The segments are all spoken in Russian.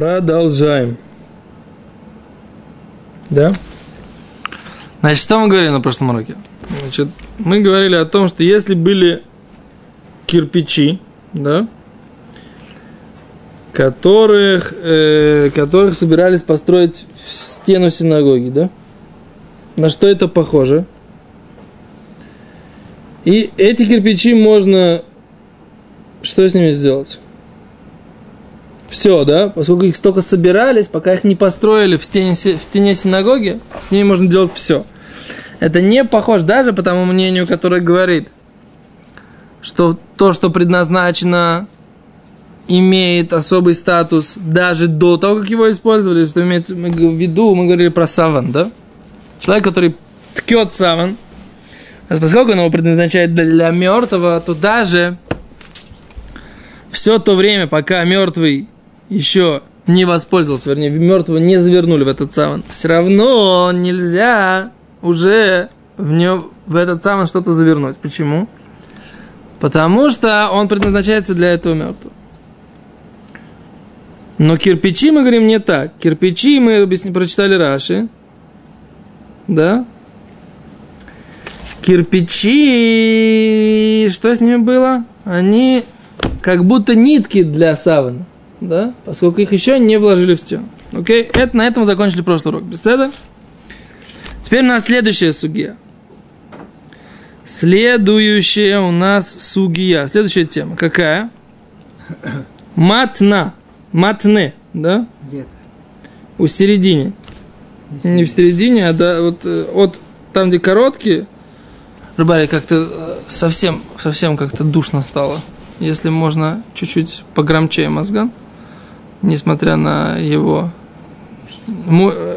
Продолжаем. Да? Значит, что мы говорили на прошлом уроке? Значит, мы говорили о том, что если были кирпичи, да, которых, э, которых собирались построить стену синагоги, да? На что это похоже? И эти кирпичи можно... Что с ними сделать? Все, да? Поскольку их столько собирались, пока их не построили в стене, в стене синагоги, с ними можно делать все. Это не похоже даже по тому мнению, которое говорит, что то, что предназначено, имеет особый статус даже до того, как его использовали, что имеет в виду, мы говорили про саван, да? Человек, который ткет саван, поскольку он его предназначает для мертвого, то даже все то время, пока мертвый еще не воспользовался, вернее, мертвого не завернули в этот саван, все равно нельзя уже в, нем, в этот саван что-то завернуть. Почему? Потому что он предназначается для этого мертвого. Но кирпичи, мы говорим, не так. Кирпичи, мы объясни, прочитали Раши. Да? Кирпичи, что с ними было? Они как будто нитки для савана да, поскольку их еще не вложили в стену. Окей, это, на этом закончили прошлый урок. Беседа? Теперь у нас следующая сугия. Следующая у нас сугия. Следующая тема. Какая? Матна. Матне, да? Где-то. У середине. Не в середине, а да, вот э, от там, где короткие. Рыбари, как-то э, совсем, совсем как-то душно стало. Если можно чуть-чуть погромче мозган несмотря на его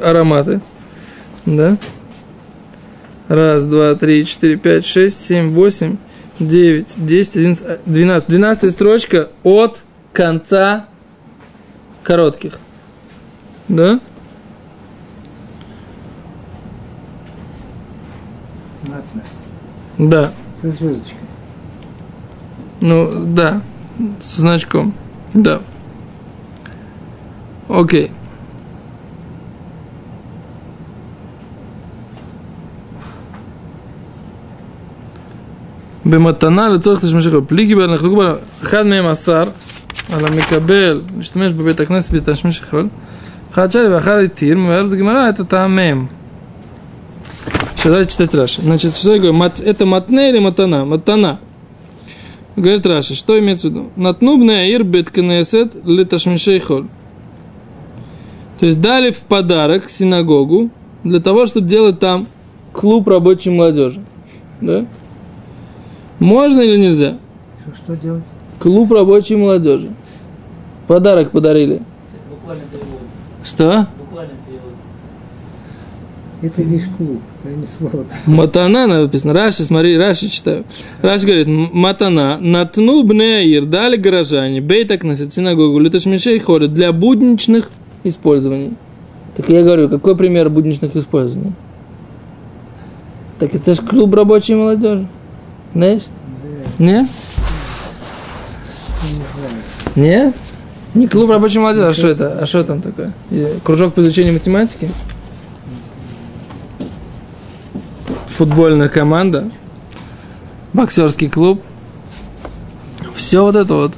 ароматы. Да? Раз, два, три, четыре, пять, шесть, семь, восемь, девять, десять, одиннадцать, двенадцать. Двенадцатая строчка от конца коротких. Да? Матная. Да. Со звездочкой. Ну, да. Со значком. Да. Окей. במתנה לצורך תשמשך פליגי בל נחלקו בה אחד מהם אסר על המקבל להשתמש בבית הכנסת בתשמיש חול אחד שלי ואחר התיר מבארת הגמרא את הטעמיהם Давайте читать Раши. Значит, что я говорю? Мат, это матне или матана? Матана. Говорит Раши, что имеется в виду? Натнубная ир бет кнесет литашмишей холь. То есть дали в подарок синагогу для того, чтобы делать там клуб рабочей молодежи. Да? Можно или нельзя? Что, делать? Клуб рабочей молодежи. Подарок подарили. Это буквально перевод. Что? Буквально перевод. Это лишь клуб, а не слово. Матана написано. Раши, смотри, Раши читаю. Раши говорит, матана, натну бнеир, дали горожане, бей так носит синагогу, люташмишей ходят для будничных использований. Так я говорю, какой пример будничных использований? Так это же клуб рабочей молодежи. Знаешь? Да, Нет? не знаю. Нет? Не клуб рабочей молодежи, а что это? А что там такое? Кружок по изучению математики? Футбольная команда? Боксерский клуб? Все вот это вот.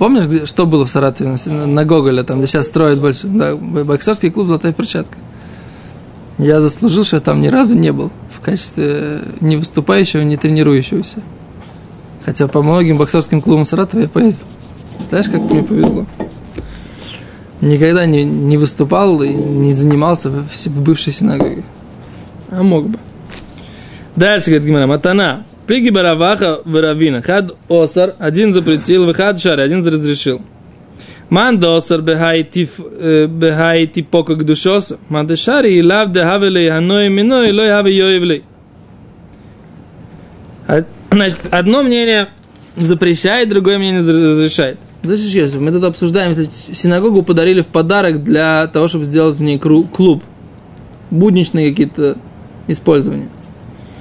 Помнишь, где, что было в Саратове на, на Гоголя, там, где сейчас строят больше? Да, боксерский клуб «Золотая перчатка». Я заслужил, что я там ни разу не был в качестве не выступающего, не тренирующегося. Хотя по многим боксерским клубам Саратова я поездил. Представляешь, как мне повезло? Никогда не, не выступал и не занимался в, в бывшей синагоге. А мог бы. Дальше, говорит Гимара, Матана. Пиги Бараваха Варавина. Хад Осар, один запретил, выхад Шари, один разрешил. Ман досар бехай типока к душосу. Ман дешари и лав де хавелей ханой миной, лой хаве йоевлей. Значит, одно мнение запрещает, другое мнение разрешает. Слышишь, если мы тут обсуждаем, если синагогу подарили в подарок для того, чтобы сделать в ней клуб. Будничные какие-то использования.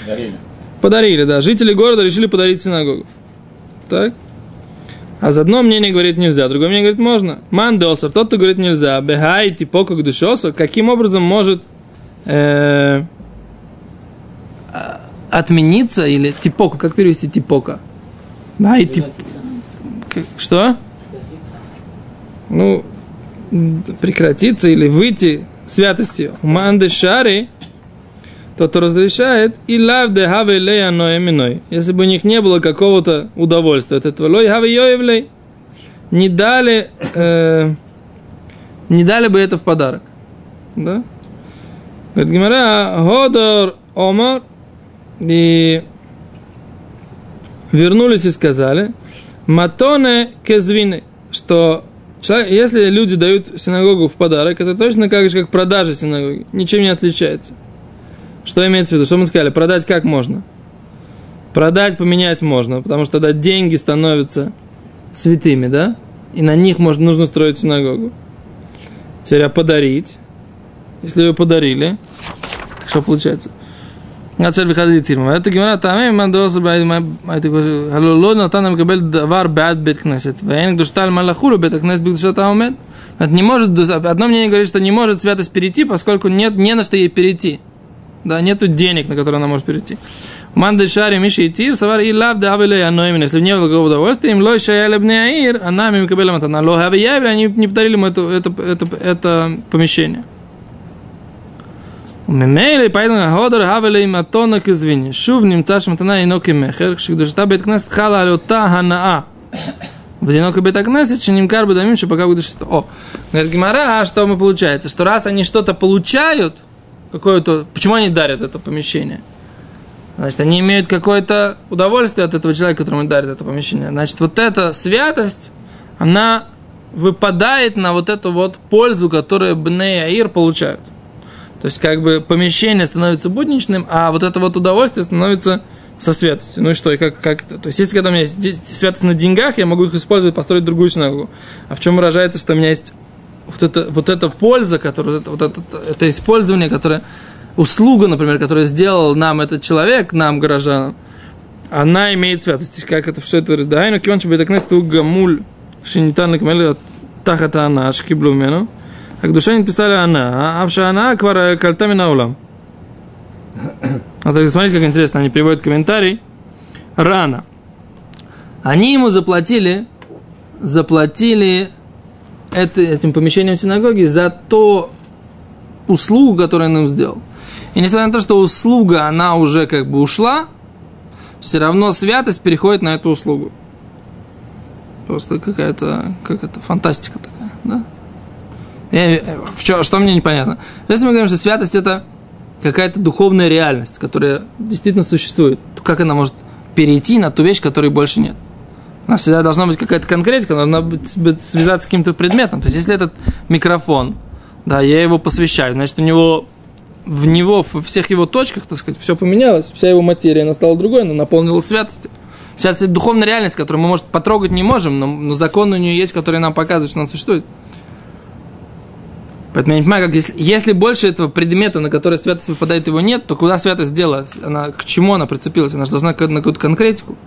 Дарили. Подарили, да. Жители города решили подарить синагогу. Так? А за одно мнение говорит нельзя, другое мнение говорит можно. Мандосер, тот, кто говорит нельзя, бегай типока к душосу, каким образом может э, а, отмениться или типока, как перевести типока? Бегай тип... Прекратиться. К- Что? Прекратиться. Ну, прекратиться или выйти святостью. Манды шари, тот, кто разрешает, и лав де хаве лея ноэминой. Если бы у них не было какого-то удовольствия от этого, лой хаве йоевлей, не дали, э, не дали бы это в подарок. Да? Говорит Гимара, Годор Омар, и вернулись и сказали, Матоне кезвины, что если люди дают синагогу в подарок, это точно так же, как продажа синагоги, ничем не отличается. Что имеется в виду? Что мы сказали? Продать как можно? Продать, поменять можно, потому что тогда деньги становятся святыми, да? И на них можно, нужно строить синагогу. Теперь, а подарить? Если ее подарили, так что получается? Гацель выходит тирма. Это гимара тамим э, мандоса бай халоло натан нам кабель давар бад бет кнесет. Вейн душталь малахуру бет кнесет бет душа таумет. не может, одно мнение говорит, что не может святость перейти, поскольку нет не на что ей перейти. Да, нету денег, на которые она может перейти. Манды шари миши и тир, савар и лав да авиле аноимин. Если не было никакого удовольствия, им лой шая лебне аир, а нам нами кабелем это на лоха явля, они не подарили ему это, это, это, это помещение. Мемейли, поэтому ходор хавеле им атонок извини. Шув немца шматана и ноки мехер, шикдушта беткнест хала алюта ханаа. В одинокой бетакнесет, чем карбы дамим, пока будет. О, говорит Гимара, а что мы получается? Что раз они что-то получают, какое-то... Почему они дарят это помещение? Значит, они имеют какое-то удовольствие от этого человека, которому дарят это помещение. Значит, вот эта святость, она выпадает на вот эту вот пользу, которую Бней Аир получают. То есть, как бы помещение становится будничным, а вот это вот удовольствие становится со святостью. Ну и что, и как, как это? То есть, если когда у меня есть святость на деньгах, я могу их использовать, построить другую синагогу. А в чем выражается, что у меня есть вот эта, вот эта польза, которая, это, вот это, это использование, которое, услуга, например, которую сделал нам этот человек, нам, горожанам, она имеет святость. Как это, что это говорит? Да, но киван чебет акнес ту гамуль шинитан лекмель тахата ана шкиблу мену. А к душе не писали она, а вша она квара кальтами на улам. Вот так, смотрите, как интересно, они приводят комментарий. Рано. Они ему заплатили, заплатили это, этим помещением синагоги за то услугу, которую он им сделал. И несмотря на то, что услуга, она уже как бы ушла, все равно святость переходит на эту услугу. Просто какая-то, как это, фантастика такая, да? Я- чё- что мне непонятно? Если мы говорим, что святость это какая-то духовная реальность, которая действительно существует, то как она может перейти на ту вещь, которой больше нет? У нас всегда должна быть какая-то конкретика, должна быть, быть связаться с каким-то предметом. То есть, если этот микрофон, да, я его посвящаю, значит, у него в него, во всех его точках, так сказать, все поменялось, вся его материя, она стала другой, она наполнилась святостью. Святость – это духовная реальность, которую мы, может, потрогать не можем, но, но закон у нее есть, который нам показывает, что она существует. Поэтому я не понимаю, как если, если больше этого предмета, на который святость выпадает, его нет, то куда святость делась? Она, к чему она прицепилась? Она же должна на какую-то конкретику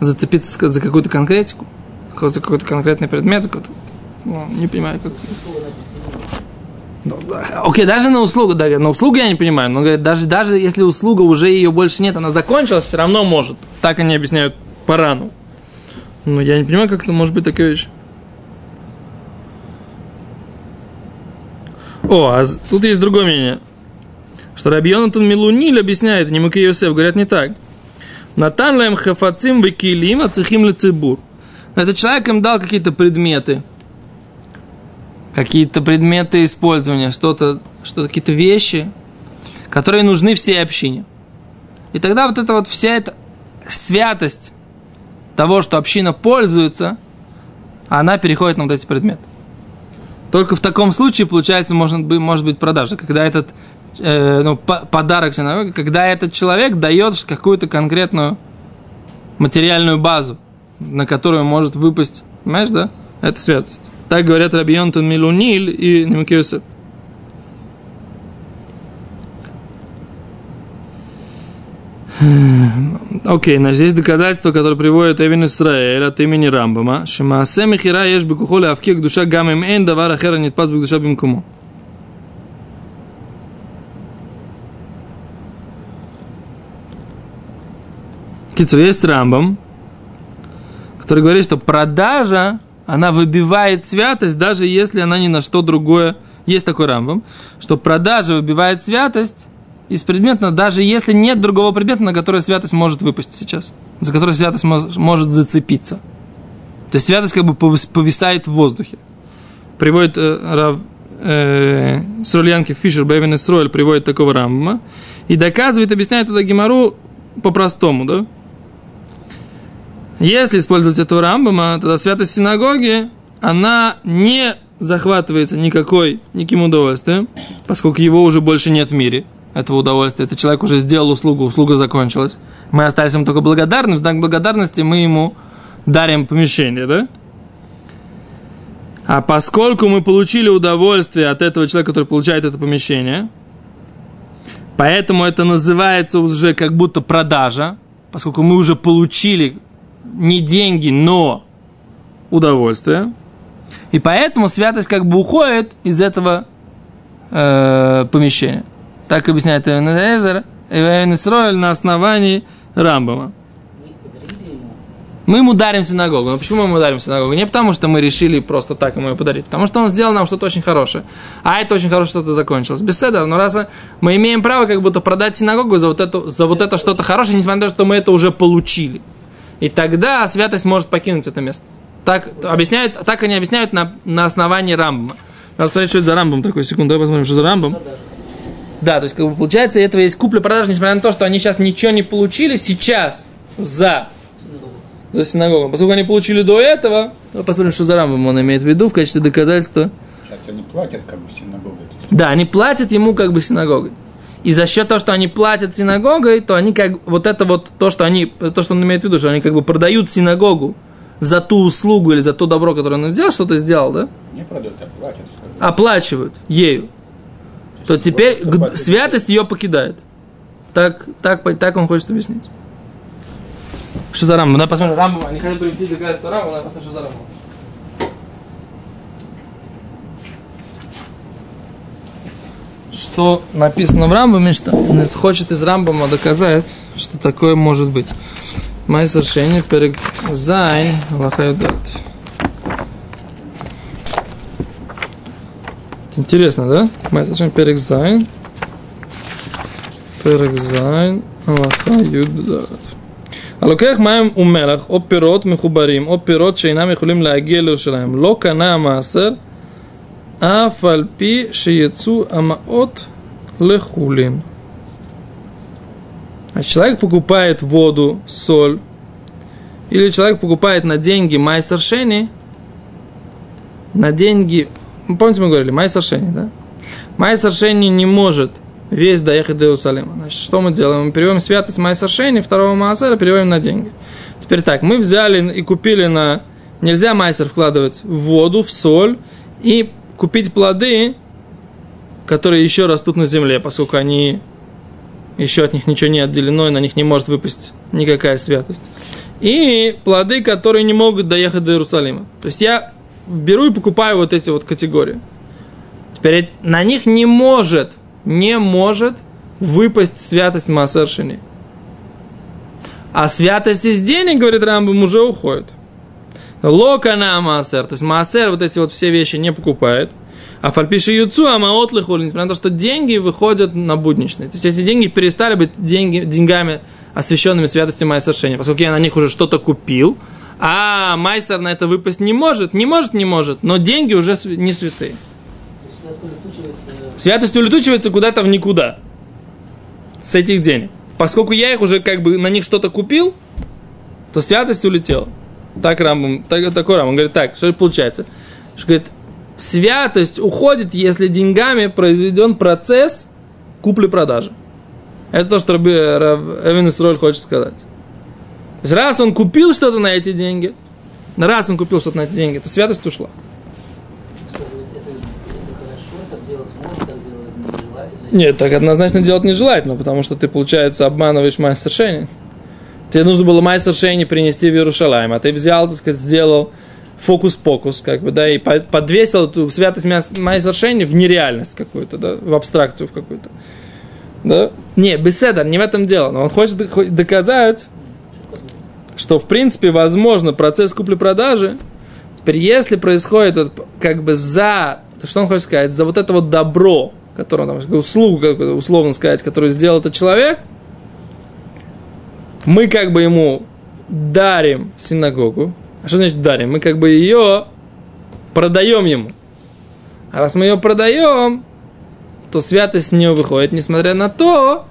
зацепиться за какую-то конкретику, за какой-то конкретный предмет. за какой-то- ну, не понимаю, как... Ну. Окей, даже на услугу, да, на услугу я не понимаю, но говорит, даже, даже если услуга уже ее больше нет, она закончилась, все равно может. Так они объясняют по рану. Но я не понимаю, как это может быть такая вещь. О, а тут есть другое мнение. Что Рабьонатан Милуниль объясняет, не Муки говорят не так. Натан лаем хафацим векилим ацихим лицебур. Этот человек им дал какие-то предметы, какие-то предметы использования, что-то, что какие-то вещи, которые нужны всей общине. И тогда вот эта вот вся эта святость того, что община пользуется, она переходит на вот эти предметы. Только в таком случае, получается, может быть, может быть продажа, когда этот э, ну, по- подарок синагоге, когда этот человек дает какую-то конкретную материальную базу, на которую может выпасть, понимаешь, да? Это святость. Так говорят Рабионтон Милуниль и Немкиосет. Окей, значит, здесь доказательство, которое приводит Эвин Исраэль от имени Рамбама. Шимаасе михира еш бекухоле авкек душа гам им эн давар ахера нет пас душа бимкому. Кицур, есть Рамбам, который говорит, что продажа, она выбивает святость, даже если она ни на что другое. Есть такой Рамбам, что продажа выбивает святость из предмета, даже если нет другого предмета, на который святость может выпасть сейчас, за который святость мож- может зацепиться. То есть святость как бы повис- повисает в воздухе. Приводит э, Рав э, Срольянки Фишер Бевин Исроэль приводит такого Рамбама и доказывает, объясняет это Гемару по-простому, да? Если использовать этого Рамбама, тогда святость синагоги, она не захватывается никакой, никаким удовольствием, поскольку его уже больше нет в мире, этого удовольствия. Этот человек уже сделал услугу, услуга закончилась. Мы остались ему только благодарны, в знак благодарности мы ему дарим помещение, да? А поскольку мы получили удовольствие от этого человека, который получает это помещение, поэтому это называется уже как будто продажа, поскольку мы уже получили не деньги, но удовольствие. И поэтому святость как бы уходит из этого э, помещения. Так объясняет Иван Эзер, Иван Исроэль на основании Рамбама. Мы ему. Дарим синагогу. Но почему мы ему дарим синагогу? Не потому, что мы решили просто так ему ее подарить. Потому что он сделал нам что-то очень хорошее. А это очень хорошее что-то закончилось. Беседер. Но раз мы имеем право как будто продать синагогу за вот, эту, за вот это что-то хорошее, несмотря на то, что мы это уже получили. И тогда святость может покинуть это место. Так, объясняют, так они объясняют на, на основании Рамбама. Надо смотреть, что это за Рамбам такой. Секунду, давай посмотрим, что за Рамбам. Да, то есть, как бы, получается, этого есть купля-продажа, несмотря на то, что они сейчас ничего не получили, сейчас за, за синагогу. Поскольку они получили до этого, ну, посмотрим, что за Рамбам он имеет в виду в качестве доказательства. Сейчас они платят как бы синагогой. Да, они платят ему как бы синагогой. И за счет того, что они платят синагогой, то они как вот это вот то, что они, то, что он имеет в виду, что они как бы продают синагогу за ту услугу или за то добро, которое он сделал, что-то сделал, да? не продают, а платят. Оплачивают ею. То теперь г- платят. святость ее покидает. Так, так, так он хочет объяснить. Что за Рамбам? Давай посмотрим Рамбам. Они хотят привести доказательство Рамбама, давай посмотрим, что за Рамбам. Что написано в Рамбаме, что он хочет из Рамбама доказать, что такое может быть. Мой совершение перед Зайн Лахайдат. Интересно, да? Мой совершение перед Зайн. פרק ז', הלכה י"ד. הלוקח מים ומלח או פירות מחוברים או פירות שאינם יכולים להגיע לירושלים לא קנה המעשר а фальпи шиецу амаот лехулин. А человек покупает воду, соль, или человек покупает на деньги майсаршени, на деньги, ну, помните, мы говорили, майсаршени, да? Майсаршени не может весь доехать до Иерусалима. Значит, что мы делаем? Мы переводим святость майсаршени второго маасера переводим на деньги. Теперь так, мы взяли и купили на... Нельзя майсер вкладывать в воду, в соль и купить плоды, которые еще растут на земле, поскольку они еще от них ничего не отделено, и на них не может выпасть никакая святость. И плоды, которые не могут доехать до Иерусалима. То есть я беру и покупаю вот эти вот категории. Теперь на них не может, не может выпасть святость Маасершини. А святость из денег, говорит Рамбам, уже уходит. Локана Маасер, то есть Маасер вот эти вот все вещи не покупает. А фальпиши юцу, а маот лихули, несмотря на то, что деньги выходят на будничные. То есть эти деньги перестали быть деньги, деньгами, освященными святости Майсершения, поскольку я на них уже что-то купил, а Майсер на это выпасть не может, не может, не может, но деньги уже не святые. Улетучивается Святость улетучивается куда-то в никуда с этих денег. Поскольку я их уже как бы на них что-то купил, то святость улетела. Так Рамбам, так, такой Рамбам говорит, так, что получается? Что говорит, святость уходит, если деньгами произведен процесс купли-продажи. Это то, что Раби, Рав Эвен Исроль хочет сказать. То есть, раз он купил что-то на эти деньги, раз он купил что-то на эти деньги, то святость ушла. Нет, так однозначно делать нежелательно, потому что ты, получается, обманываешь мастер шени. Тебе нужно было Майсер Шейни принести в Иерушалайм, а ты взял, так сказать, сделал фокус-покус, как бы, да, и по- подвесил эту святость Майсер Шейни в нереальность какую-то, да, в абстракцию в какую-то. Да? Не, беседа, не в этом дело, но он хочет доказать, что, в принципе, возможно процесс купли-продажи. Теперь, если происходит как бы за, то что он хочет сказать, за вот это вот добро, которое там, услугу, как условно сказать, которую сделал этот человек, мы как бы ему дарим синагогу. А что значит дарим? Мы как бы ее продаем ему. А раз мы ее продаем, то святость с нее выходит, несмотря на то,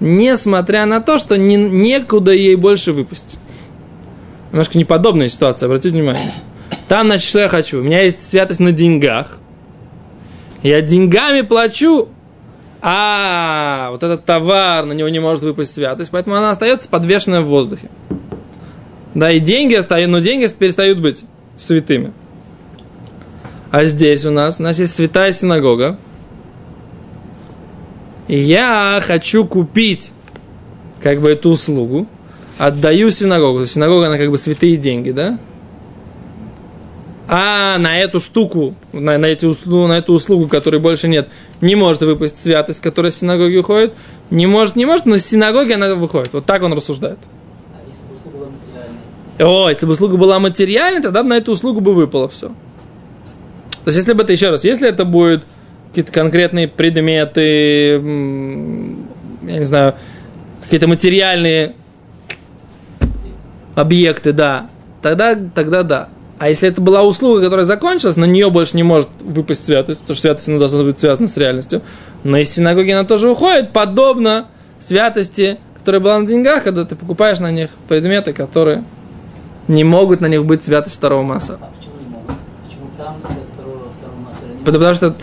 несмотря на то, что не, некуда ей больше выпустить. Немножко неподобная ситуация, обратите внимание. Там, значит, что я хочу? У меня есть святость на деньгах. Я деньгами плачу, а вот этот товар, на него не может выпасть святость, поэтому она остается подвешенная в воздухе. Да, и деньги остаются, но деньги перестают быть святыми. А здесь у нас, у нас есть святая синагога. И я хочу купить как бы эту услугу, отдаю синагогу. Синагога, она как бы святые деньги, да? А на эту штуку, на, на, эти услугу, на эту услугу, которой больше нет, не может выпасть святость, которая с синагоги уходит. Не может, не может, но с синагоги она выходит. Вот так он рассуждает. А если бы услуга была материальной? О, если бы услуга была материальной, тогда бы на эту услугу бы выпало все. То есть, если бы это, еще раз, если это будет какие-то конкретные предметы, я не знаю, какие-то материальные объекты, да, тогда, тогда да. А если это была услуга, которая закончилась, на нее больше не может выпасть святость, потому что святость она должна быть связана с реальностью. Но из синагоги она тоже уходит, подобно святости, которая была на деньгах, когда ты покупаешь на них предметы, которые не могут на них быть святость второго масса. А почему не могут? Почему там второго, второго не Потому что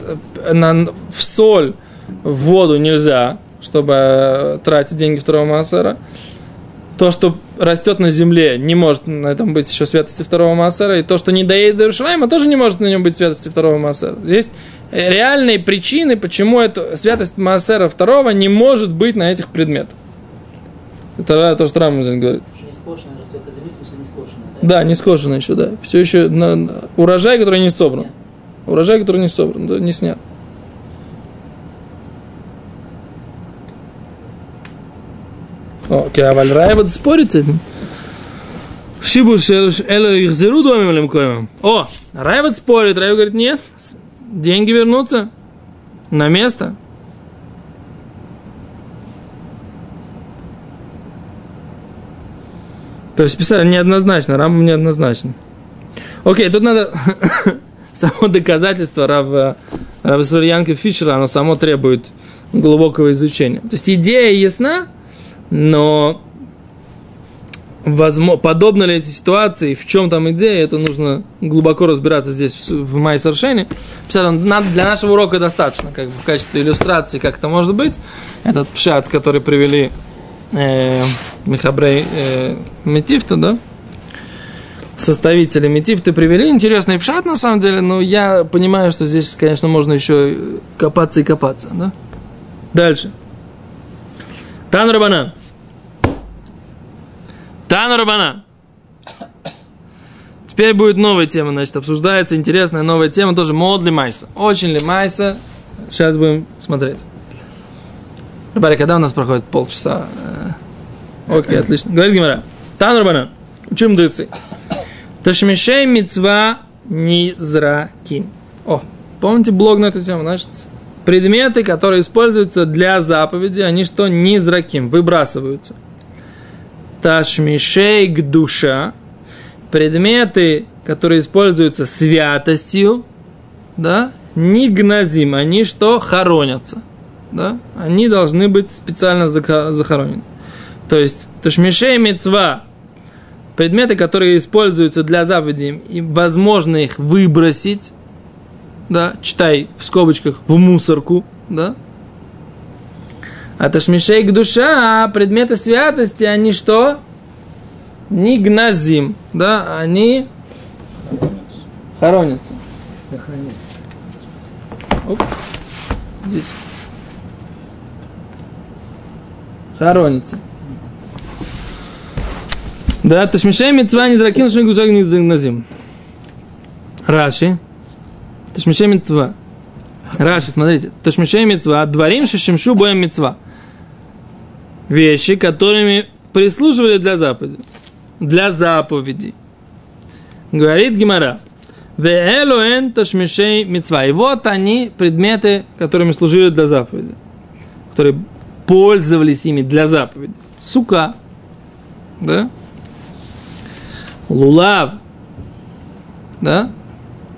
э, на, в соль, в воду нельзя, чтобы э, тратить деньги второго массера. То, что растет на земле, не может на этом быть еще святости второго массера. И то, что не доедет до Иерушалайма, тоже не может на нем быть святости второго массера. Есть реальные причины, почему эта святость массера второго не может быть на этих предметах. Это то, что Рамон здесь говорит. Потому что не скошенная растет на земле, в смысле не скошенная, да? Да, не скошено еще, да. Все еще на, на- урожай, который не собран. Урожай, который не собран, да, не снят. Окей, а Вальрайвад спорит с этим. Шибуш эло их зеру домим лемкоем. О, Райвад спорит, Райвад говорит, нет, деньги вернутся на место. То есть писали неоднозначно, Рамбам неоднозначно. Окей, тут надо само доказательство Рава, Рава Сурьянка Фишера, оно само требует глубокого изучения. То есть идея ясна, но возможно, подобно ли эти ситуации, в чем там идея, это нужно глубоко разбираться здесь в, Майсершене. Для нашего урока достаточно, как бы в качестве иллюстрации, как это может быть. Этот пшат, который привели э, Михабрей э, Метифта, да? Составители Метифта привели. Интересный пшат, на самом деле, но я понимаю, что здесь, конечно, можно еще копаться и копаться, да? Дальше. Тан Рабанан. Тан Рабанан. Теперь будет новая тема, значит, обсуждается интересная новая тема, тоже мод ли майса. Очень ли майса. Сейчас будем смотреть. Ребята, когда у нас проходит полчаса? Э, Окей, отлично. Говорит Гимара. Тан Рабанан. Учим дыцы. Ташмишей мецва низраким. О, помните блог на эту тему? Значит, предметы, которые используются для заповеди, они что? Низраким, выбрасываются. Ташмишей к душа. Предметы, которые используются святостью, да, нигназим, они что? Хоронятся. Да? Они должны быть специально захоронены. То есть, ташмишей мецва, предметы, которые используются для заповеди, и возможно их выбросить, да, читай в скобочках, в мусорку, да. А ташмишей к душа, предметы святости, они что? Нигназим, да, они хоронятся. Сохранять. Оп. Здесь. Хоронится. Да, Ташмишей мецва не зраким шмик душак не назим. Раши. Ташмишей мецва. Раши, смотрите. Ташмишей мецва. Дворим шишимшу боем мецва. Вещи, которыми прислуживали для заповеди. Для заповеди. Говорит Гимара. Веэлуэн ташмишей мецва. И вот они, предметы, которыми служили для заповеди. Которые пользовались ими для заповеди. Сука. Да? Лулав. Да?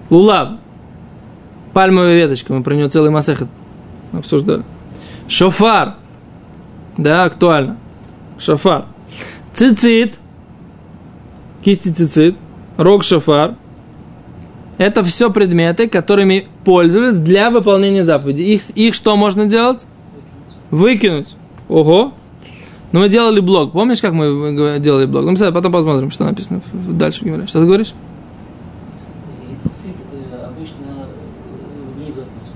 Лулав. Пальмовая веточка. Мы про нее целый масахат обсуждали. Шофар. Да, актуально. Шофар. Цицит. Кисти цицит. Рог шофар. Это все предметы, которыми пользовались для выполнения заповеди. Их, их что можно делать? Выкинуть. Ого. Ну, мы делали блог. Помнишь, как мы делали блог? Ну, потом посмотрим, что написано дальше в. Что ты говоришь? И цицит э, обычно э, внизу относится.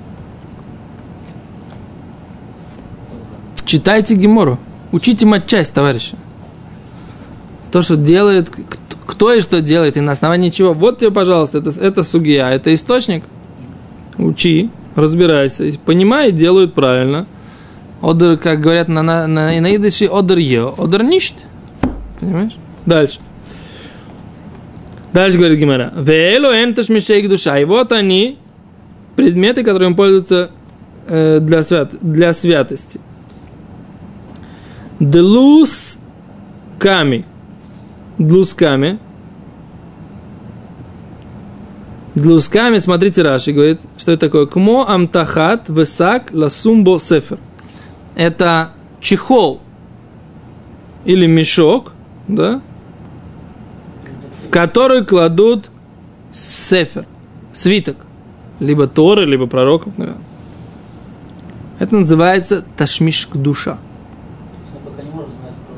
Читайте Гемору. Учите матчасть, товарищи. То, что делает, кто- и что делает, и на основании чего. Вот тебе, пожалуйста, это, это сугия, это источник. Учи, разбирайся, понимай, делают правильно. Одер, как говорят на, на, на, на идыше, одер е, одер ништ. Понимаешь? Дальше. Дальше говорит Гимара. Веэло энташ мишейк душа. И вот они, предметы, которыми пользуются э, для, свят, для святости. Длус ками. Длусками. Длусками, смотрите, Раши говорит, что это такое. Кмо амтахат весак ласумбо сефер. Это чехол или мешок, да, в который кладут сефер, свиток, либо Торы, либо пророков, наверное. Это называется ташмиш душа. То есть мы пока не можем знать про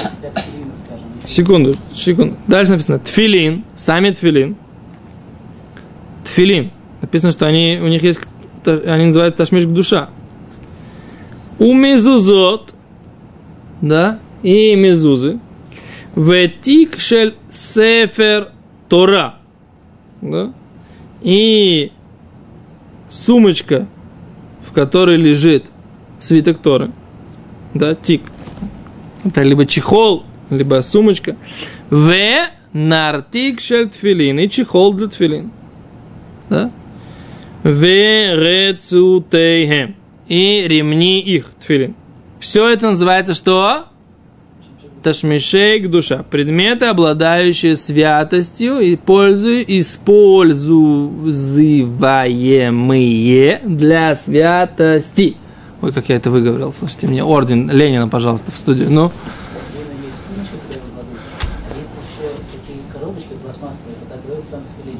э, для тфилина, скажем. или- Секунду, секунду. Дальше написано тфилин, сами тфилин. Тфилин. Написано, что они, у них есть, они называют ташмиш душа. У мезузот, да, и мезузы. Ветик шель сефер Тора. Да? И сумочка, в которой лежит свиток Торы. Да, тик. Это либо чехол, либо сумочка. В нартик шель тфилин. И чехол для тфилин. Да? В рецутейхем. И ремни их, тфилин. Все это называется что? Ташмишейк душа. Предметы, обладающие святостью и пользу, используемые для святости. Ой, как я это выговорил. Слушайте, мне орден Ленина, пожалуйста, в студию. Ну, Отдельно есть сумочка, куда его кладут, а есть еще такие коробочки пластмассовые, куда кладут сам тфилин.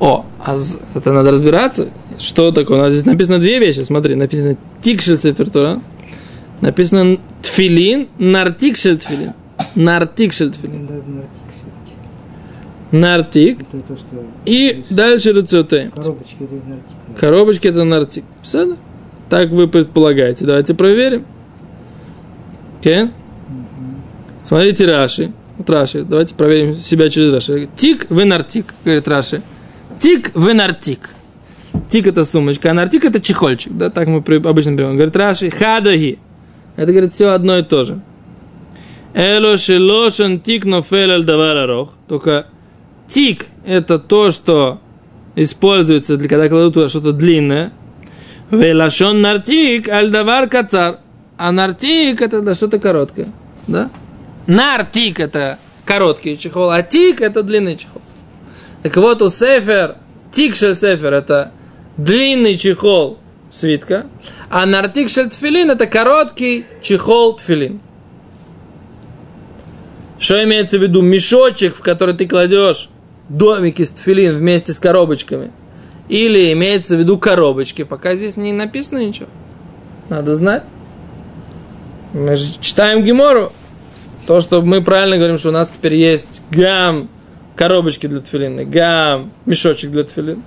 О, а это надо разбираться. Что такое? У нас здесь написано две вещи. Смотри, написано тикшель сефертура. Написано тфилин, нартикшель тфилин. Нартикшель тфилин. Нартик то, что И дальше рецептей. коробочки, это нартик. Коробочки это нартик. Все? Так вы предполагаете. Давайте проверим. Окей? Смотрите Раши. Вот Раши. Давайте проверим себя через Раши. Тик, вы нартик, говорит Раши. Тик, вы нартик. Тик это сумочка, а нартик это чехольчик. Да, так мы обычно берем. Говорит Раши, хадаги. Это, говорит, все одно и то же. Эло шелошен тик нофель аль давар арох. Только тик это то, что используется, для, когда кладут туда что-то длинное. Велашон нартик аль давар кацар. А нартик это да, что-то короткое. Да? Нартик это короткий чехол, а тик это длинный чехол. Так вот, у сефер, тик шель сефер это длинный чехол свитка, а нартик шель тфилин это короткий чехол тфилин. Что имеется в виду? Мешочек, в который ты кладешь домики с тфилин вместе с коробочками. Или имеется в виду коробочки. Пока здесь не написано ничего. Надо знать. Мы же читаем Гемору. То, что мы правильно говорим, что у нас теперь есть гам коробочки для тфилина, гам мешочек для тфилин.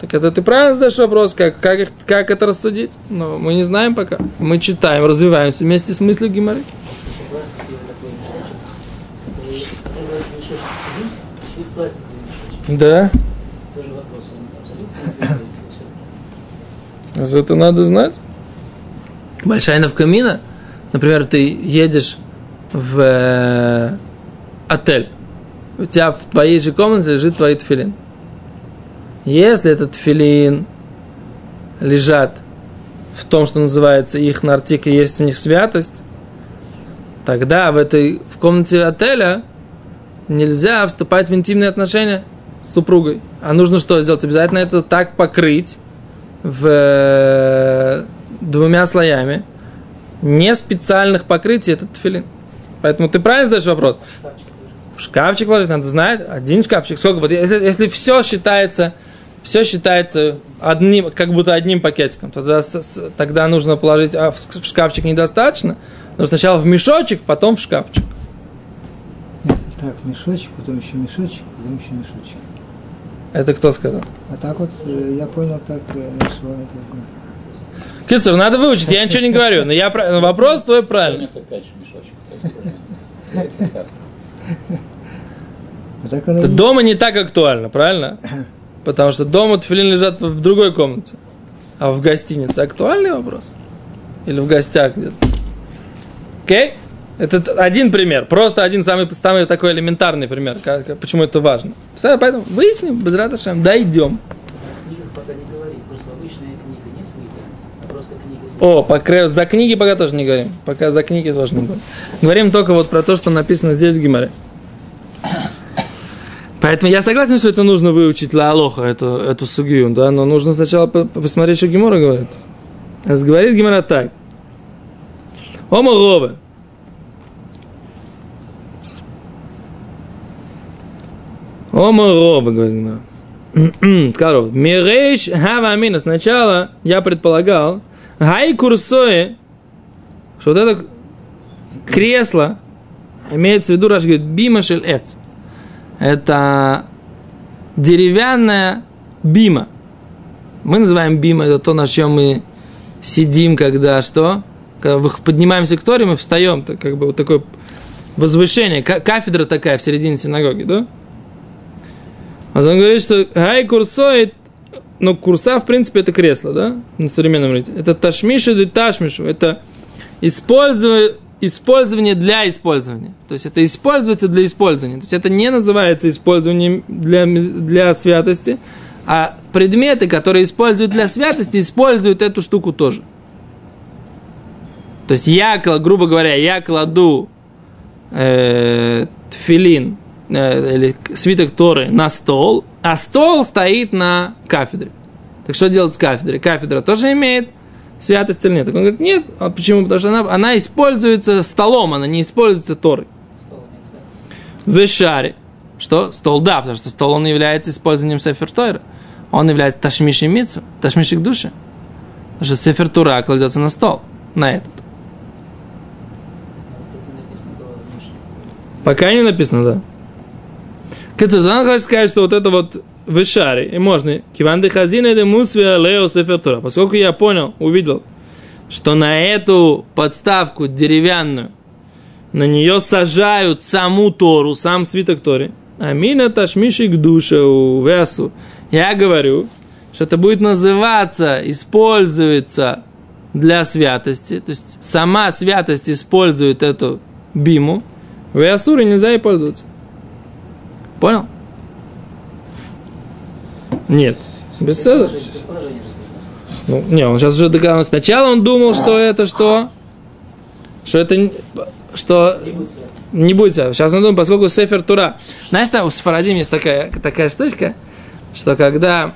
Так это ты правильно задаешь вопрос, как, как, их- как это рассудить? Но мы не знаем пока. Мы читаем, развиваемся вместе с мыслью мешочек. Да. За это надо знать. Большая навкамина. Например, ты едешь в э, отель. У тебя в твоей же комнате лежит твой тфилин. Если этот тфилин лежат в том, что называется их нартик, и есть в них святость, тогда в этой в комнате отеля нельзя вступать в интимные отношения с супругой. А нужно что сделать? Обязательно это так покрыть в э, двумя слоями. Не специальных покрытий этот тфилин. Поэтому ты правильно задаешь вопрос. В шкафчик положить надо знать. Один шкафчик. Сколько? Вот если, если все считается, все считается одним, как будто одним пакетиком, тогда, тогда нужно положить, а в шкафчик недостаточно. Нужно сначала в мешочек, потом в шкафчик. Так, мешочек, потом еще мешочек, потом еще мешочек. Это кто сказал? А так вот, э, я понял, так э, наш с вами другое. Кицер, надо выучить, я ничего не говорю, но я про- но вопрос твой правильный. Нет, опять же мешочек. Это так. Оно Это и- дома не так актуально, правильно? Потому что дома тфилин лежат в другой комнате. А в гостинице актуальный вопрос? Или в гостях где-то? Окей? Это т- один пример. Просто один самый, самый такой элементарный пример. как- как- почему это важно. Поэтому выясним, без радошем, дойдем. В книгах пока не говорит, просто обычная книга, не свита, а просто книга с О, пока, за книги пока тоже не говорим. Пока за книги тоже не говорим. Говорим только вот про то, что написано здесь в Гимаре. Поэтому я согласен, что это нужно выучить ла алоха, эту, эту сугию, да, но нужно сначала по- по- посмотреть, что Гимора говорит. Говорит Гимора так. Ома рове. Ома рове, говорит Гимора. Сказал, Мирейш хава амина. Сначала я предполагал, гай курсое, что вот это кресло, имеется в виду, Раш говорит, бима шель эц. Это деревянная бима. Мы называем бима, это то, на чем мы сидим, когда что? Когда поднимаемся к Торе, мы встаем, это как бы вот такое возвышение, ка- кафедра такая в середине синагоги, да? А он говорит, что гай курсоид, ну, курса, в принципе, это кресло, да, на современном языке. Это ташмишу и ташмишу, это использование, использование для использования. То есть это используется для использования. То есть это не называется использованием для, для святости, а предметы, которые используют для святости, используют эту штуку тоже. То есть я, грубо говоря, я кладу э, тфилин э, или свиток Торы на стол, а стол стоит на кафедре. Так что делать с кафедрой? Кафедра тоже имеет святость или нет? Он говорит, нет. А почему? Потому что она, она используется столом, она не используется Торой. В шаре. Что? Стол, да, потому что стол, он является использованием Сефер Тойра. Он является ташмиши митсу, ташмиши к душе. Потому что Сефер Тура кладется на стол, на этот. Пока не написано, да. Кетузан хочет сказать, что вот это вот в шаре, и можно. Киванды хазина де мусвия лео Сефер Тура. Поскольку я понял, увидел, что на эту подставку деревянную, на нее сажают саму Тору, сам свиток Торы. Амина ташмиши к душе у весу. Я говорю, что это будет называться, используется для святости. То есть сама святость использует эту биму. В Ясуре нельзя ей пользоваться. Понял? Нет. Без седа. Предположение, предположение разговор. Ну, не, он сейчас уже догадался. Сначала он думал, что это что? Что это... Что Не будет свято. Сейчас он думает, поскольку Сефер Тура. Знаешь, там у Сфарадим есть такая, такая штучка, что когда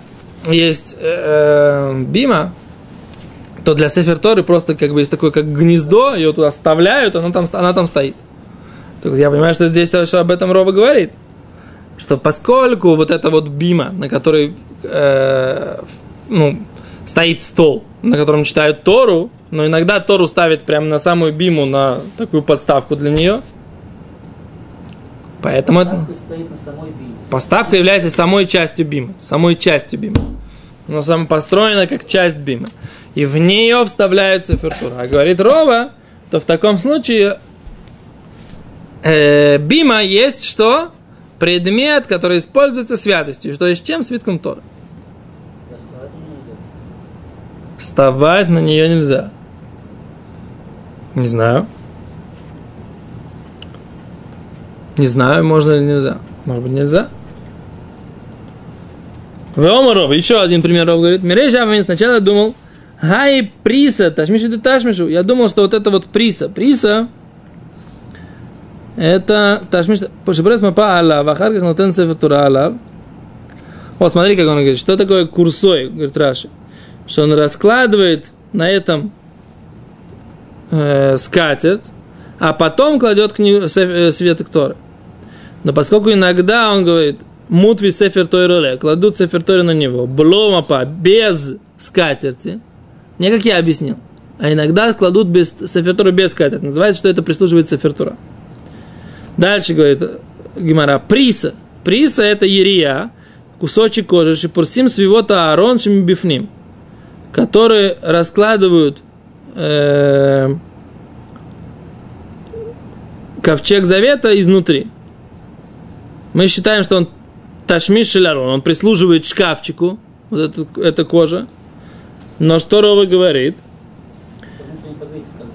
есть э, бима, то для Сефер Торы просто как бы есть такое, как гнездо, ее туда вставляют, она там, она там стоит. Так я понимаю, что здесь тоже об этом Рова говорит. Что поскольку вот эта вот бима, на которой э, ну, стоит стол, на котором читают Тору, но иногда Тору ставят прямо на самую биму, на такую подставку для нее. Поэтому это- Ставка стоит на самой биме. Поставка является самой частью бима. Самой частью бима. Она сам построена как часть бима. И в нее вставляется фертура. А говорит Рова, то в таком случае Э, бима есть что? Предмет, который используется святостью. То есть чем? Свитком Тора. Вставать на нее нельзя. Не знаю. Не знаю, можно или нельзя. Может быть, нельзя. Веомаров, еще один пример Ров говорит. Мирей Шамамин сначала думал, Хай приса, ташмишу ты ташмишу. Я думал, что вот это вот приса. Приса, это ташмиш, шибрес мапа алав, ахарках нотен сефер тура алав. Вот, смотри, как он говорит, что такое курсой, говорит Раши. Что он раскладывает на этом э, скатерть, а потом кладет книгу, э, свет Торы. Но поскольку иногда он говорит, мутви сефер Тойроле, кладут сефер Тори на него, бломапа, без скатерти, не как я объяснил, а иногда кладут без сефер без скатерти. Называется, что это прислуживает сефер Тора. Дальше говорит Гимара, приса. Приса это ерия, кусочек кожи, шипурсим свивота аарон бифним, которые раскладывают э, ковчег завета изнутри. Мы считаем, что он ташмиш шелярон, он прислуживает шкафчику, вот это, эта кожа. Но что Рова говорит? Это внутренний подвесик, как бы.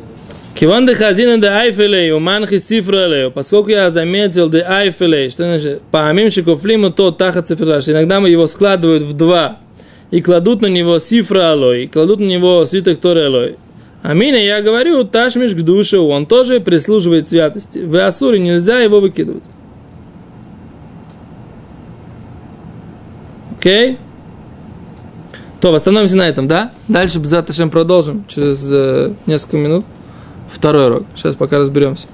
Киван де хазина де айфелей, уман хисифралею, поскольку я заметил де айфелей, что значит, паамим шикофлиму то таха цифраш, иногда мы его складывают в два, и кладут на него сифра алой, и кладут на него свиток Торы алой. Аминя, я говорю, ташмиш к душе, он тоже прислуживает святости. В Асуре нельзя его выкидывать. Окей? То, остановимся на этом, да? Дальше, Бзаташем, продолжим через э, несколько минут. Второй урок. Сейчас пока разберемся.